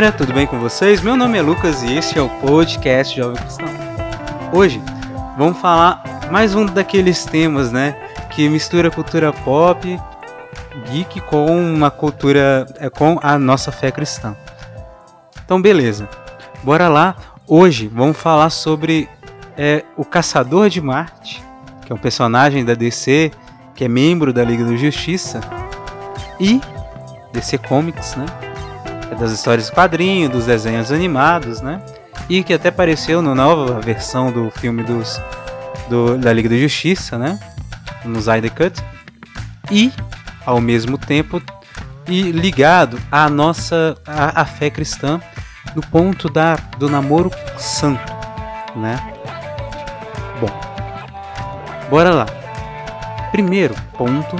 Galera, tudo bem com vocês? Meu nome é Lucas e este é o podcast Jovem Cristão. Hoje vamos falar mais um daqueles temas, né, que mistura cultura pop, geek com uma cultura, é, com a nossa fé cristã. Então beleza, bora lá. Hoje vamos falar sobre é, o Caçador de Marte, que é um personagem da DC, que é membro da Liga da Justiça, e DC Comics, né? É das histórias de quadrinho, dos desenhos animados, né? E que até apareceu na nova versão do filme dos, do, da Liga da Justiça, né? No Snyder Cut. E, ao mesmo tempo, e ligado à nossa à, à fé cristã no ponto da, do namoro santo, né? Bom, bora lá. Primeiro ponto,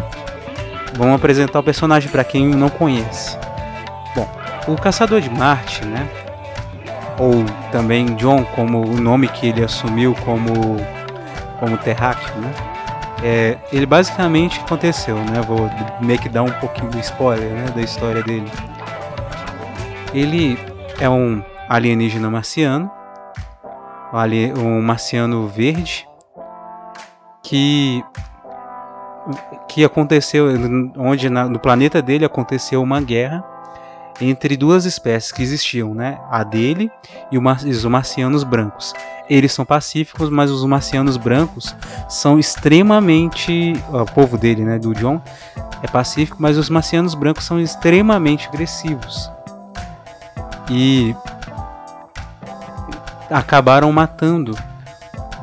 vamos apresentar o personagem para quem não conhece. O Caçador de Marte, né? Ou também John, como o nome que ele assumiu como, como terráqueo, né? É, ele basicamente aconteceu, né? Vou meio que dar um pouquinho de spoiler né, da história dele. Ele é um alienígena marciano, um marciano verde, que que aconteceu onde na, no planeta dele aconteceu uma guerra entre duas espécies que existiam, né? A dele e os marcianos brancos. Eles são pacíficos, mas os marcianos brancos são extremamente. O povo dele, né? Do John é pacífico, mas os marcianos brancos são extremamente agressivos. E acabaram matando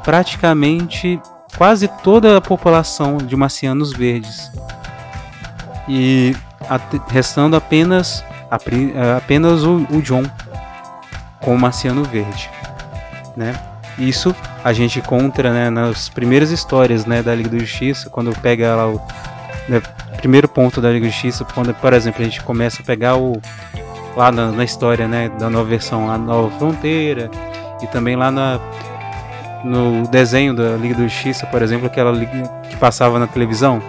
praticamente quase toda a população de marcianos verdes. E restando apenas apenas o, o John com o Marciano Verde, né? Isso a gente encontra né, nas primeiras histórias né, da Liga da Justiça, quando pega lá o né, primeiro ponto da Liga da Justiça, quando, por exemplo, a gente começa a pegar o lá na, na história né, da nova versão, a Nova Fronteira, e também lá na, no desenho da Liga da Justiça, por exemplo, aquela liga que passava na televisão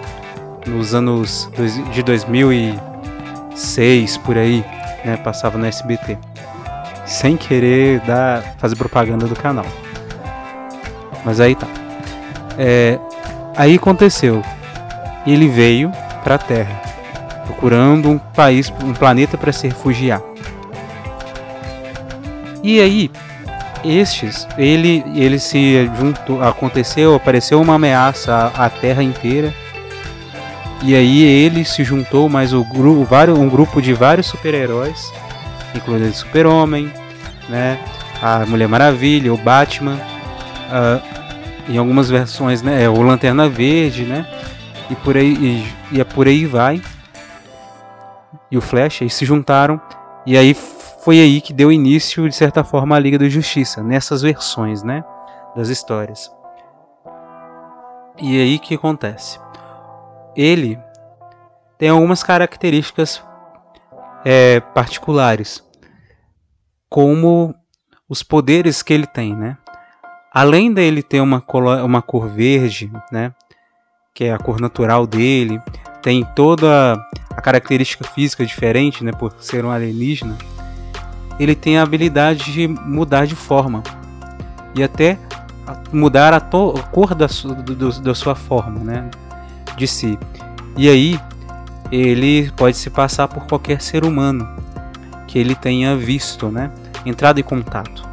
nos anos de 2000 e 6 por aí, né? Passava no SBT. Sem querer dar, fazer propaganda do canal. Mas aí tá. É, aí aconteceu. Ele veio para a Terra, procurando um país, um planeta para se refugiar. E aí, estes, ele, ele se juntou, aconteceu, apareceu uma ameaça à, à Terra inteira e aí ele se juntou mais um grupo de vários super-heróis, incluindo o Super-Homem, né, a Mulher Maravilha, o Batman, uh, em algumas versões, né, é, o Lanterna Verde, né, e por aí e, e é por aí vai. E o Flash, eles se juntaram e aí foi aí que deu início de certa forma a Liga da Justiça nessas versões, né, das histórias. E aí que acontece? Ele tem algumas características é, particulares, como os poderes que ele tem, né? Além dele ter uma, uma cor verde, né? Que é a cor natural dele, tem toda a característica física diferente, né? Por ser um alienígena, ele tem a habilidade de mudar de forma e até mudar a, a cor da, su da sua forma, né? De si. E aí ele pode se passar por qualquer ser humano que ele tenha visto, né? Entrado em contato,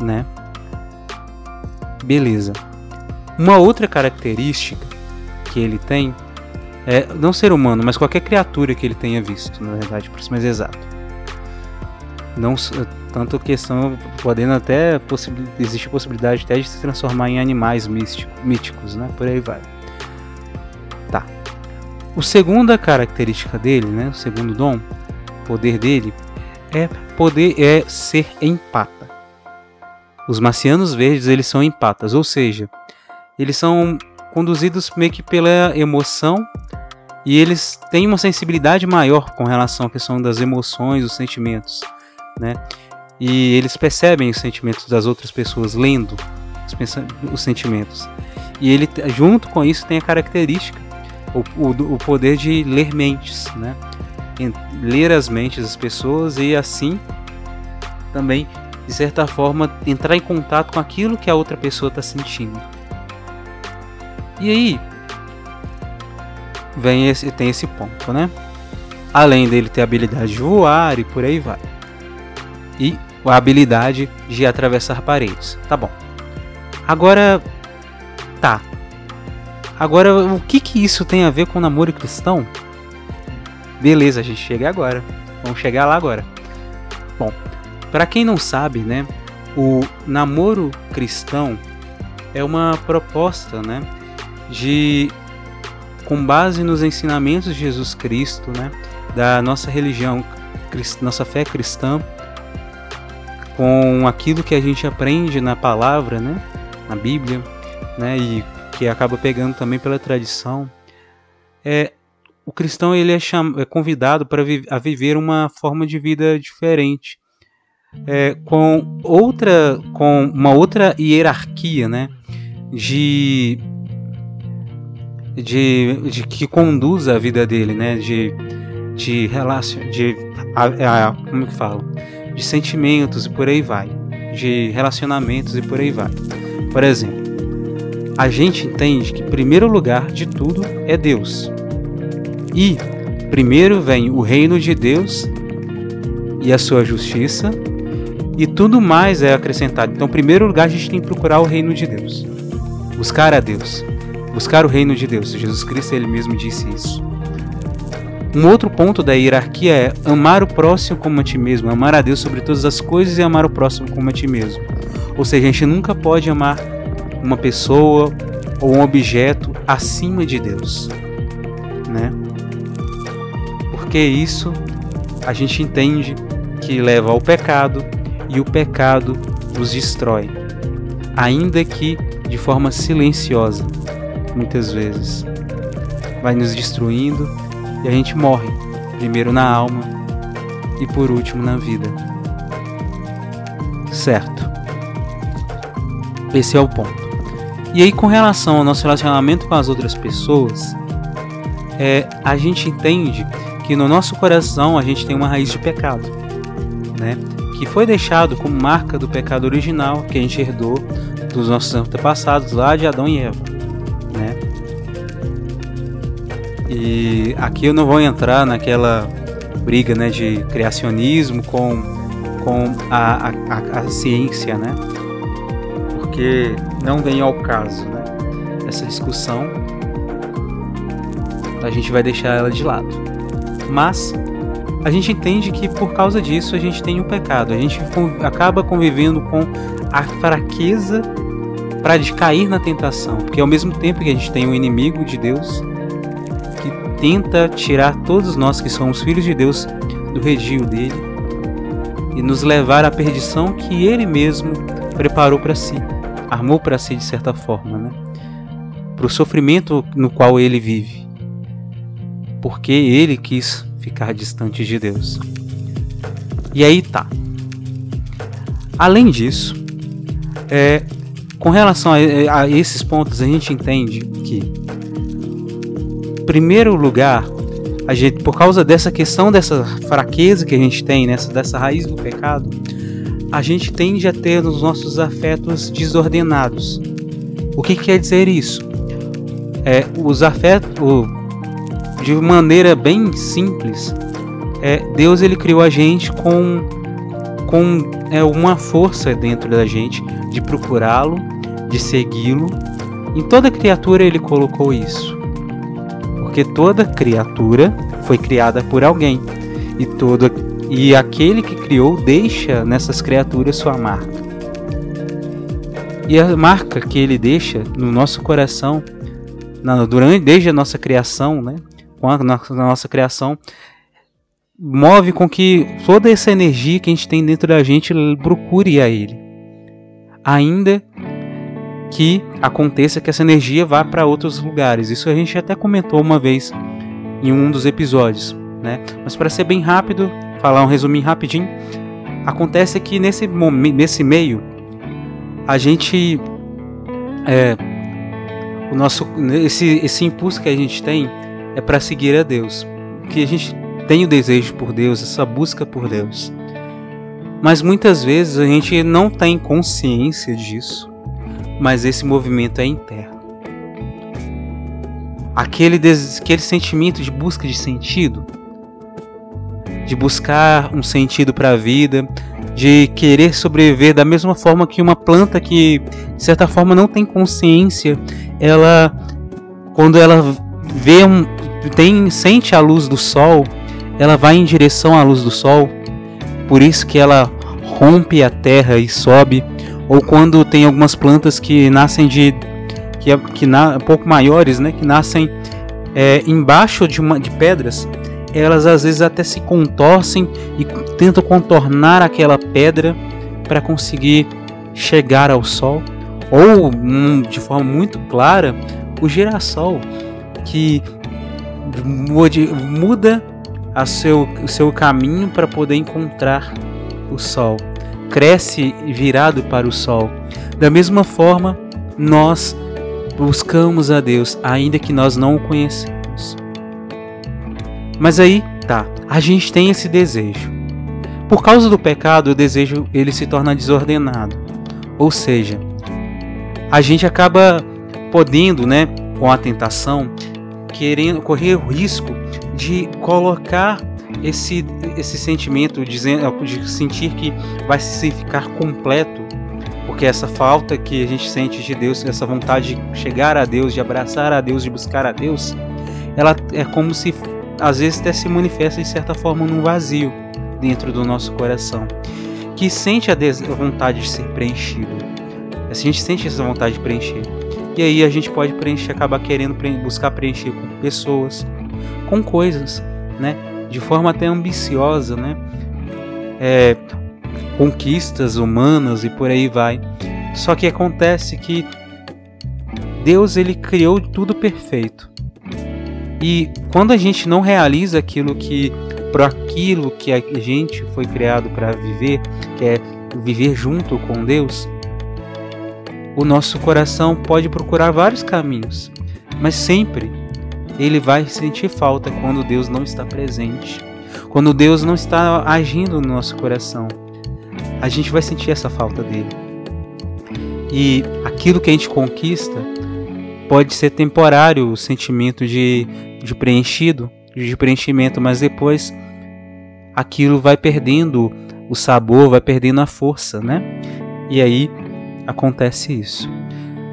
né? Beleza. Uma outra característica que ele tem é não ser humano, mas qualquer criatura que ele tenha visto, na verdade, por ser mais exato. Não tanto questão podendo até possi existe possibilidade até de se transformar em animais místico, míticos, né? Por aí vai. O segunda característica dele, né, o segundo dom, poder dele, é poder é ser empata. Os marcianos verdes eles são empatas, ou seja, eles são conduzidos meio que pela emoção e eles têm uma sensibilidade maior com relação à questão das emoções, dos sentimentos, né? E eles percebem os sentimentos das outras pessoas lendo os, os sentimentos. E ele junto com isso tem a característica o, o, o poder de ler mentes, né? ler as mentes das pessoas e assim também, de certa forma, entrar em contato com aquilo que a outra pessoa está sentindo. E aí vem esse, tem esse ponto, né? Além dele ter a habilidade de voar e por aí vai. E a habilidade de atravessar paredes. Tá bom. Agora tá. Agora o que que isso tem a ver com namoro cristão? Beleza, a gente chega agora. Vamos chegar lá agora. Bom, para quem não sabe, né, o namoro cristão é uma proposta, né, de com base nos ensinamentos de Jesus Cristo, né, da nossa religião, nossa fé cristã, com aquilo que a gente aprende na palavra, né, na Bíblia, né, e que acaba pegando também pela tradição, é o cristão ele é, cham... é convidado para vi... a viver uma forma de vida diferente, é, com outra, com uma outra hierarquia, né, de, de, de que conduz a vida dele, né, de de relação, de a, a, como que falo, de sentimentos e por aí vai, de relacionamentos e por aí vai. Por exemplo, a gente entende que primeiro lugar de tudo é Deus. E primeiro vem o reino de Deus e a sua justiça, e tudo mais é acrescentado. Então, primeiro lugar, a gente tem que procurar o reino de Deus, buscar a Deus, buscar o reino de Deus. Jesus Cristo ele mesmo disse isso. Um outro ponto da hierarquia é amar o próximo como a ti mesmo, amar a Deus sobre todas as coisas e amar o próximo como a ti mesmo. Ou seja, a gente nunca pode amar uma pessoa ou um objeto acima de Deus, né? Porque isso a gente entende que leva ao pecado e o pecado nos destrói, ainda que de forma silenciosa, muitas vezes. Vai nos destruindo e a gente morre, primeiro na alma e por último na vida. Certo. Esse é o ponto. E aí, com relação ao nosso relacionamento com as outras pessoas, é, a gente entende que no nosso coração a gente tem uma raiz de pecado, né? Que foi deixado como marca do pecado original que a gente herdou dos nossos antepassados lá de Adão e Eva. E aqui eu não vou entrar naquela briga né, de criacionismo com, com a, a, a ciência, né? Porque não vem ao caso, né? Essa discussão a gente vai deixar ela de lado. Mas a gente entende que por causa disso a gente tem um pecado. A gente acaba convivendo com a fraqueza para cair na tentação, porque ao mesmo tempo que a gente tem um inimigo de Deus, tenta tirar todos nós que somos filhos de Deus do redil dele e nos levar à perdição que ele mesmo preparou para si, armou para si de certa forma, né? Para o sofrimento no qual ele vive, porque ele quis ficar distante de Deus. E aí tá. Além disso, é, com relação a, a esses pontos, a gente entende que primeiro lugar, a gente, por causa dessa questão dessa fraqueza que a gente tem, nessa dessa raiz do pecado, a gente tende a ter os nossos afetos desordenados. O que, que quer dizer isso? É, os afetos, de maneira bem simples, é, Deus ele criou a gente com, com é, uma força dentro da gente de procurá-lo, de segui-lo. Em toda criatura ele colocou isso porque toda criatura foi criada por alguém e toda e aquele que criou deixa nessas criaturas sua marca. E a marca que ele deixa no nosso coração, na, durante desde a nossa criação, né, com a nossa, a nossa criação, move com que toda essa energia que a gente tem dentro da gente procure a ele. Ainda que aconteça que essa energia vá para outros lugares. Isso a gente até comentou uma vez em um dos episódios, né? Mas para ser bem rápido, falar um resuminho rapidinho, acontece que nesse nesse meio, a gente é, o nosso esse esse impulso que a gente tem é para seguir a Deus, que a gente tem o desejo por Deus, essa busca por Deus. Mas muitas vezes a gente não tem consciência disso, mas esse movimento é interno. Aquele, aquele sentimento de busca de sentido, de buscar um sentido para a vida, de querer sobreviver da mesma forma que uma planta que de certa forma não tem consciência, ela quando ela vê um tem sente a luz do sol, ela vai em direção à luz do sol. Por isso que ela rompe a terra e sobe, ou quando tem algumas plantas que nascem de que, que na, um pouco maiores, né, que nascem é, embaixo de, uma, de pedras, elas às vezes até se contorcem e tentam contornar aquela pedra para conseguir chegar ao sol. Ou hum, de forma muito clara, o girassol que muda a seu, o seu caminho para poder encontrar o sol. Cresce virado para o sol. Da mesma forma, nós buscamos a Deus, ainda que nós não o conhecemos. Mas aí, tá, a gente tem esse desejo. Por causa do pecado, o desejo ele se torna desordenado. Ou seja, a gente acaba podendo, né, com a tentação, querendo correr o risco de colocar esse, esse sentimento de, de sentir que vai se ficar completo, porque essa falta que a gente sente de Deus, essa vontade de chegar a Deus, de abraçar a Deus, de buscar a Deus, ela é como se às vezes até se manifesta de certa forma num vazio dentro do nosso coração, que sente a, vontade de ser preenchido. A gente sente essa vontade de preencher. E aí a gente pode preencher, acabar querendo buscar preencher com pessoas, com coisas, né? De forma até ambiciosa, né? É, conquistas humanas e por aí vai. Só que acontece que Deus ele criou tudo perfeito. E quando a gente não realiza aquilo que para aquilo que a gente foi criado para viver, que é viver junto com Deus, o nosso coração pode procurar vários caminhos, mas sempre ele vai sentir falta quando Deus não está presente, quando Deus não está agindo no nosso coração. A gente vai sentir essa falta dele. E aquilo que a gente conquista pode ser temporário, o sentimento de, de preenchido, de preenchimento, mas depois aquilo vai perdendo o sabor, vai perdendo a força, né? E aí acontece isso.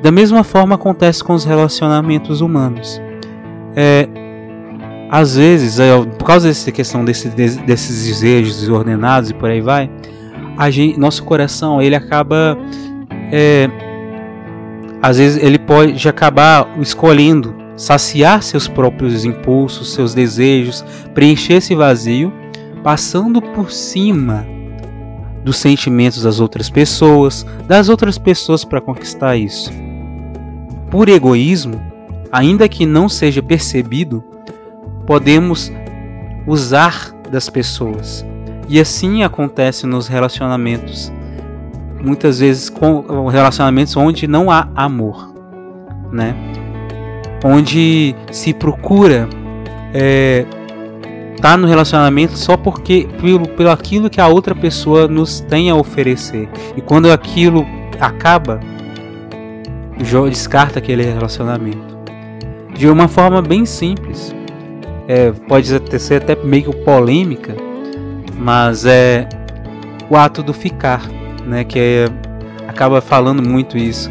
Da mesma forma acontece com os relacionamentos humanos. É, às vezes, é, por causa dessa questão desse, desses desejos desordenados e por aí vai, gente, nosso coração ele acaba, é, às vezes ele pode acabar escolhendo saciar seus próprios impulsos, seus desejos, preencher esse vazio, passando por cima dos sentimentos das outras pessoas, das outras pessoas para conquistar isso. Por egoísmo, ainda que não seja percebido, podemos usar das pessoas. E assim acontece nos relacionamentos. Muitas vezes com relacionamentos onde não há amor, né? Onde se procura é, tá no relacionamento só porque pelo, pelo aquilo que a outra pessoa nos tem a oferecer. E quando aquilo acaba, descarta aquele relacionamento. De uma forma bem simples. É, pode ser até meio polêmica, mas é o ato do ficar, né, que é, acaba falando muito isso,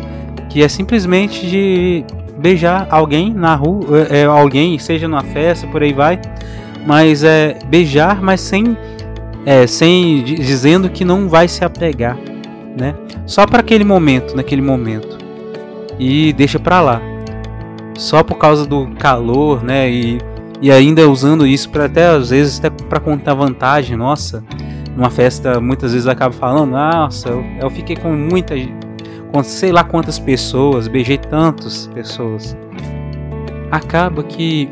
que é simplesmente de beijar alguém na rua, é, alguém, seja numa festa, por aí vai, mas é beijar, mas sem é, sem dizendo que não vai se apegar, né? Só para aquele momento, naquele momento. E deixa para lá. Só por causa do calor, né? E, e ainda usando isso para até às vezes até para contar vantagem, nossa. Numa festa, muitas vezes acaba falando: "Nossa, eu, eu fiquei com muita com sei lá quantas pessoas, beijei tantas pessoas". Acaba que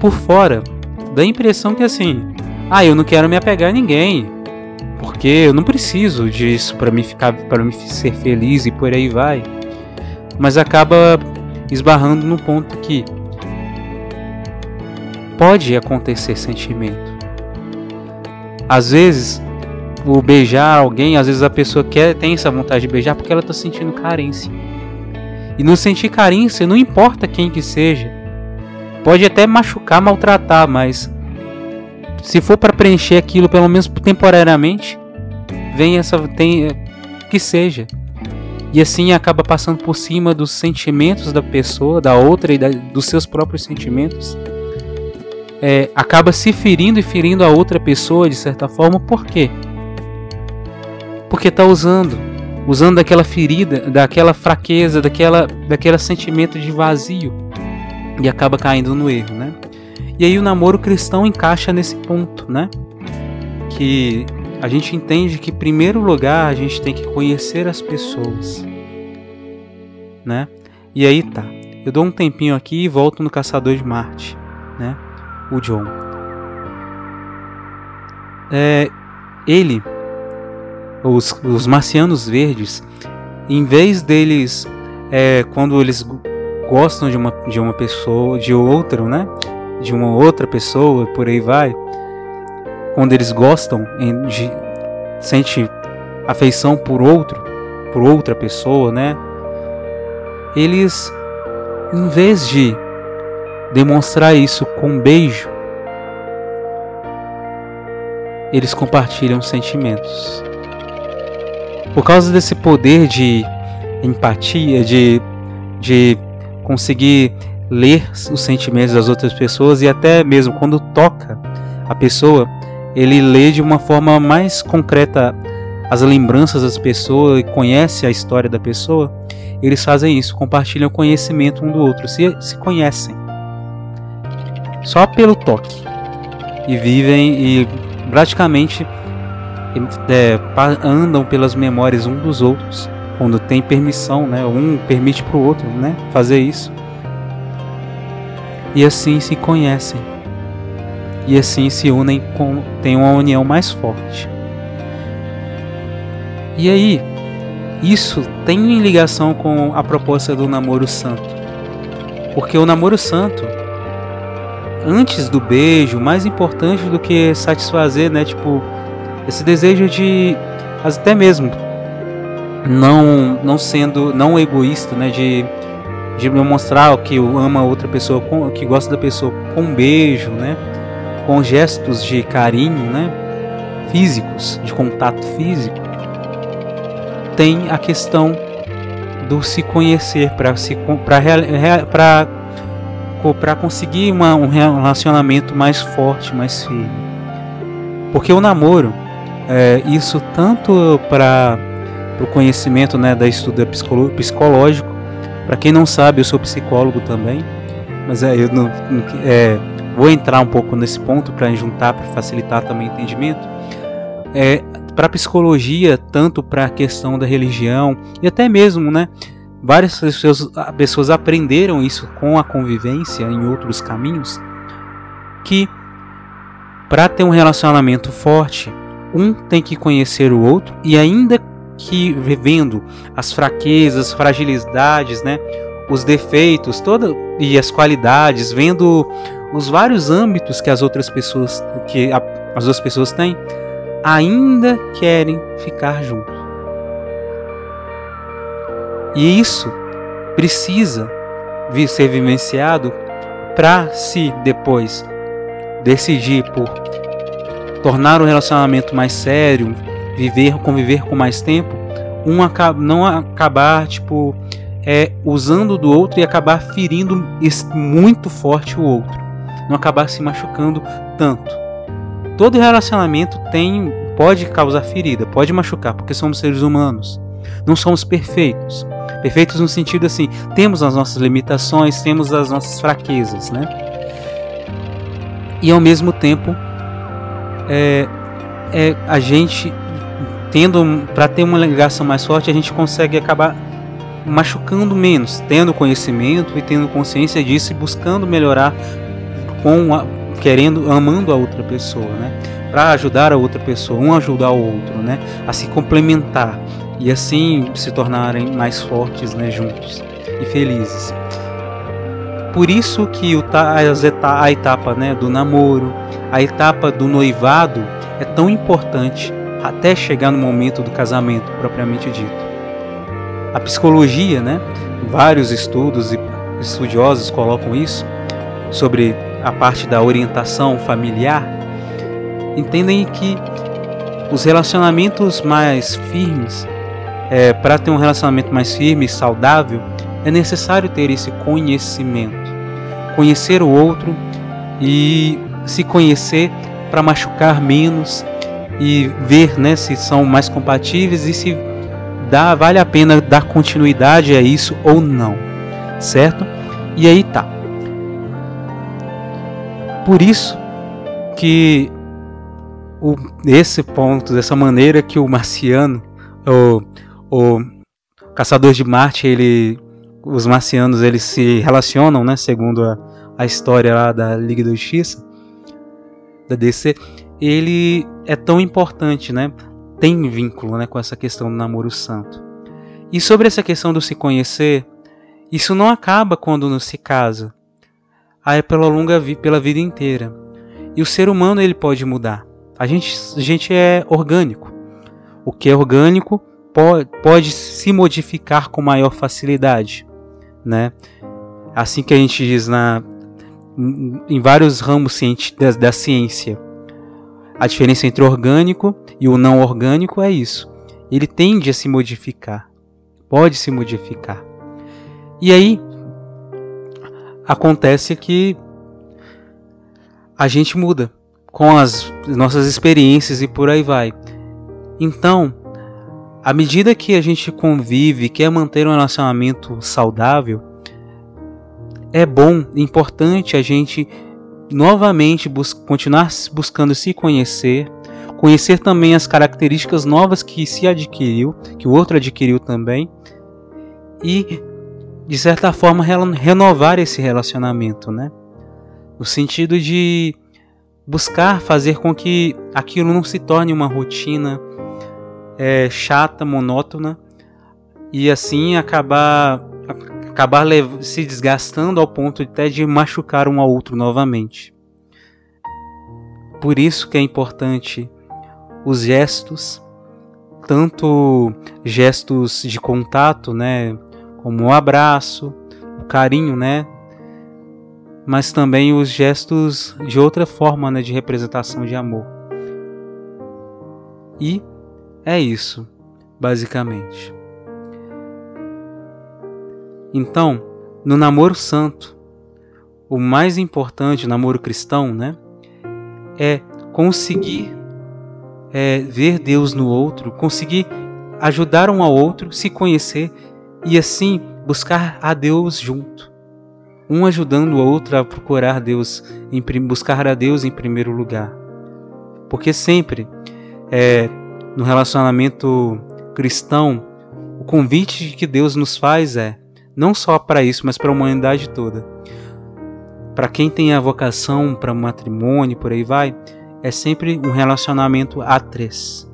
por fora dá a impressão que assim, ah, eu não quero me apegar a ninguém, porque eu não preciso disso para me ficar, para me ser feliz e por aí vai. Mas acaba esbarrando no ponto que pode acontecer sentimento. Às vezes, o beijar alguém, às vezes a pessoa quer tem essa vontade de beijar porque ela está sentindo carência. E não sentir carência, não importa quem que seja, pode até machucar, maltratar, mas se for para preencher aquilo, pelo menos temporariamente, vem essa tem que seja. E assim acaba passando por cima dos sentimentos da pessoa, da outra e da, dos seus próprios sentimentos. É, acaba se ferindo e ferindo a outra pessoa de certa forma, por quê? Porque está usando, usando daquela ferida, daquela fraqueza, daquela, daquele sentimento de vazio e acaba caindo no erro, né? E aí o namoro cristão encaixa nesse ponto, né? Que a gente entende que em primeiro lugar a gente tem que conhecer as pessoas, né? E aí tá. Eu dou um tempinho aqui e volto no Caçador de Marte, né? O John. É, ele, os, os marcianos verdes, em vez deles, é, quando eles gostam de uma, de uma pessoa, de outro, né? De uma outra pessoa, por aí vai. Quando eles gostam, de, sente afeição por outro, por outra pessoa, né? Eles, em vez de demonstrar isso com beijo, eles compartilham sentimentos. Por causa desse poder de empatia, de, de conseguir ler os sentimentos das outras pessoas e até mesmo quando toca a pessoa, ele lê de uma forma mais concreta as lembranças das pessoas e conhece a história da pessoa, eles fazem isso, compartilham conhecimento um do outro, se, se conhecem só pelo toque e vivem e praticamente é, andam pelas memórias um dos outros quando tem permissão, né? Um permite para o outro, né? Fazer isso. E assim se conhecem. E assim se unem com tem uma união mais forte. E aí, isso tem ligação com a proposta do namoro santo. Porque o namoro santo antes do beijo, mais importante do que satisfazer, né, tipo, esse desejo de até mesmo não não sendo não egoísta, né, de de demonstrar que ama outra pessoa, que gosta da pessoa com um beijo, né, com gestos de carinho, né, físicos, de contato físico, tem a questão do se conhecer para se para para conseguir uma, um relacionamento mais forte, mais firme. Porque o namoro, é, isso tanto para o conhecimento né, da estudo psicológico. Para quem não sabe, eu sou psicólogo também, mas é, eu não, é, vou entrar um pouco nesse ponto para juntar, para facilitar também o entendimento. É, para psicologia, tanto para a questão da religião e até mesmo, né, várias pessoas, pessoas aprenderam isso com a convivência em outros caminhos, que para ter um relacionamento forte, um tem que conhecer o outro e ainda que vivendo as fraquezas, fragilidades, né, os defeitos, toda e as qualidades, vendo os vários âmbitos que as outras pessoas que as duas pessoas têm, ainda querem ficar juntos. E isso precisa ser vivenciado para se depois decidir por tornar o relacionamento mais sério, viver, conviver com mais tempo, um não acabar tipo é, usando do outro e acabar ferindo muito forte o outro, não acabar se machucando tanto. Todo relacionamento tem pode causar ferida, pode machucar, porque somos seres humanos. Não somos perfeitos. Perfeitos no sentido assim, temos as nossas limitações, temos as nossas fraquezas, né? E ao mesmo tempo, é, é a gente tendo para ter uma ligação mais forte, a gente consegue acabar machucando menos, tendo conhecimento e tendo consciência disso e buscando melhorar com a, querendo amando a outra pessoa, né? Para ajudar a outra pessoa, um ajudar o outro, né? A se complementar e assim se tornarem mais fortes, né, juntos e felizes. por isso que a etapa né, do namoro, a etapa do noivado é tão importante até chegar no momento do casamento propriamente dito. A psicologia, né, vários estudos e estudiosos colocam isso sobre a parte da orientação familiar, entendem que os relacionamentos mais firmes, é, para ter um relacionamento mais firme e saudável, é necessário ter esse conhecimento, conhecer o outro e se conhecer para machucar menos e ver né, se são mais compatíveis e se dá, vale a pena dar continuidade a isso ou não, certo? E aí tá. Por isso que o, esse ponto, dessa maneira que o marciano, o, o caçador de Marte, ele, os marcianos eles se relacionam, né, segundo a, a história lá da Liga da Justiça, da DC, ele é tão importante, né? Tem vínculo, né, com essa questão do namoro santo. E sobre essa questão do se conhecer, isso não acaba quando não se casa. Ah, é pela longa vi pela vida inteira. E o ser humano ele pode mudar. A gente, a gente é orgânico. O que é orgânico pode, pode se modificar com maior facilidade, né? Assim que a gente diz na, em vários ramos da, da ciência. A diferença entre orgânico e o não orgânico é isso. Ele tende a se modificar. Pode se modificar. E aí acontece que a gente muda com as nossas experiências e por aí vai. Então, à medida que a gente convive, quer manter um relacionamento saudável, é bom, importante a gente novamente bus continuar buscando se conhecer, conhecer também as características novas que se adquiriu, que o outro adquiriu também, e de certa forma renovar esse relacionamento, né? No sentido de buscar fazer com que aquilo não se torne uma rotina é, chata, monótona e assim acabar acabar se desgastando ao ponto até de machucar um ao outro novamente. Por isso que é importante os gestos, tanto gestos de contato, né, como o abraço, o carinho, né, mas também os gestos de outra forma né, de representação de amor. E é isso, basicamente. Então, no namoro santo, o mais importante, namoro cristão, né, é conseguir é, ver Deus no outro, conseguir ajudar um ao outro, se conhecer e assim buscar a Deus junto um ajudando o outro a procurar Deus, em, buscar a Deus em primeiro lugar. Porque sempre é, no relacionamento cristão, o convite que Deus nos faz é não só para isso, mas para a humanidade toda. Para quem tem a vocação para matrimônio, por aí vai, é sempre um relacionamento a três.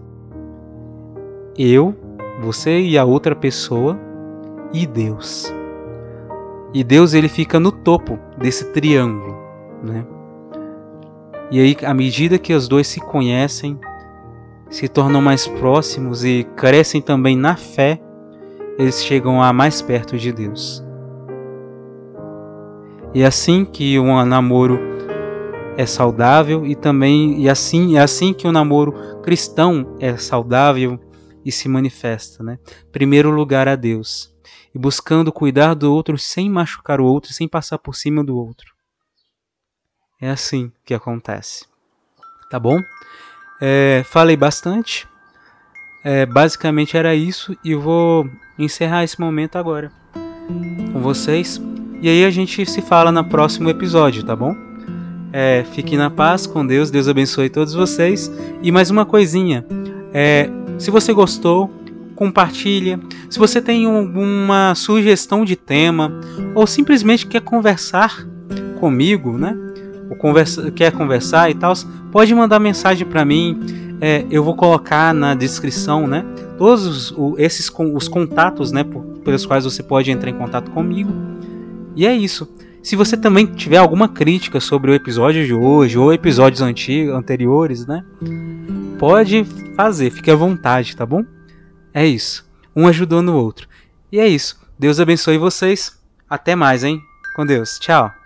Eu, você e a outra pessoa e Deus. E Deus ele fica no topo desse triângulo, né? E aí, à medida que os dois se conhecem, se tornam mais próximos e crescem também na fé, eles chegam a mais perto de Deus. E assim que um namoro é saudável e também e assim é assim que o namoro cristão é saudável e se manifesta, né? Primeiro lugar a Deus e buscando cuidar do outro sem machucar o outro, sem passar por cima do outro. É assim que acontece. Tá bom? É, falei bastante. É, basicamente era isso e vou encerrar esse momento agora com vocês. E aí a gente se fala no próximo episódio, tá bom? É, na paz com Deus, Deus abençoe todos vocês. E mais uma coisinha: é, se você gostou, compartilha. Se você tem uma sugestão de tema ou simplesmente quer conversar comigo, né? Conversa, quer conversar e tal, pode mandar mensagem para mim. É, eu vou colocar na descrição, né? Todos os, esses os contatos, né? Por, pelos quais você pode entrar em contato comigo. E é isso. Se você também tiver alguma crítica sobre o episódio de hoje ou episódios antigos, anteriores, né? Pode fazer, fique à vontade, tá bom? É isso. Um ajudando o outro. E é isso. Deus abençoe vocês. Até mais, hein? Com Deus. Tchau.